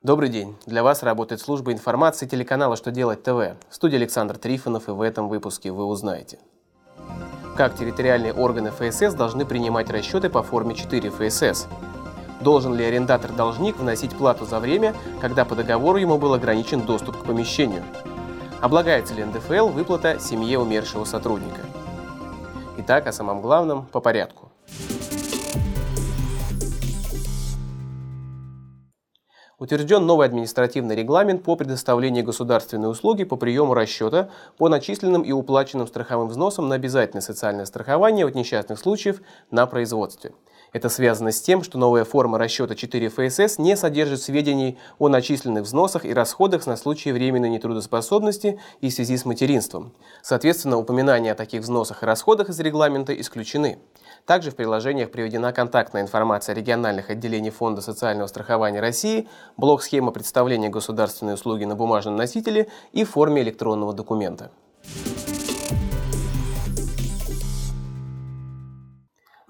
Добрый день. Для вас работает служба информации телеканала «Что делать ТВ». В студии Александр Трифонов, и в этом выпуске вы узнаете. Как территориальные органы ФСС должны принимать расчеты по форме 4 ФСС? Должен ли арендатор-должник вносить плату за время, когда по договору ему был ограничен доступ к помещению? Облагается ли НДФЛ выплата семье умершего сотрудника? Итак, о самом главном по порядку. Утвержден новый административный регламент по предоставлению государственной услуги по приему расчета по начисленным и уплаченным страховым взносам на обязательное социальное страхование от несчастных случаев на производстве. Это связано с тем, что новая форма расчета 4 ФСС не содержит сведений о начисленных взносах и расходах на случай временной нетрудоспособности и в связи с материнством. Соответственно, упоминания о таких взносах и расходах из регламента исключены. Также в приложениях приведена контактная информация региональных отделений Фонда социального страхования России, блок схема представления государственной услуги на бумажном носителе и форме электронного документа.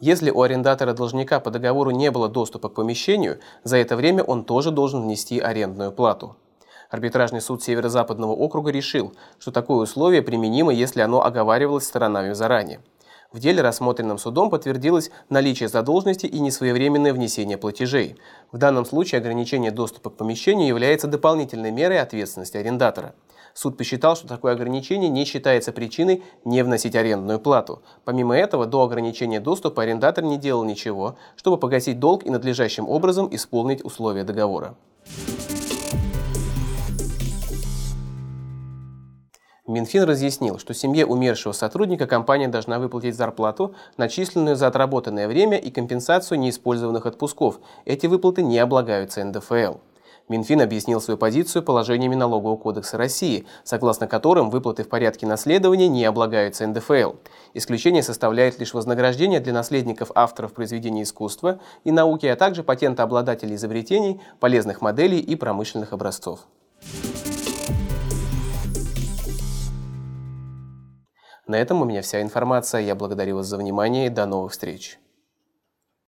Если у арендатора-должника по договору не было доступа к помещению, за это время он тоже должен внести арендную плату. Арбитражный суд Северо-Западного округа решил, что такое условие применимо, если оно оговаривалось сторонами заранее. В деле, рассмотренном судом, подтвердилось наличие задолженности и несвоевременное внесение платежей. В данном случае ограничение доступа к помещению является дополнительной мерой ответственности арендатора. Суд посчитал, что такое ограничение не считается причиной не вносить арендную плату. Помимо этого, до ограничения доступа арендатор не делал ничего, чтобы погасить долг и надлежащим образом исполнить условия договора. Минфин разъяснил, что семье умершего сотрудника компания должна выплатить зарплату, начисленную за отработанное время и компенсацию неиспользованных отпусков. Эти выплаты не облагаются НДФЛ. Минфин объяснил свою позицию положениями Налогового кодекса России, согласно которым выплаты в порядке наследования не облагаются НДФЛ. Исключение составляет лишь вознаграждение для наследников авторов произведений искусства и науки, а также патентообладателей изобретений, полезных моделей и промышленных образцов. На этом у меня вся информация. Я благодарю вас за внимание и до новых встреч.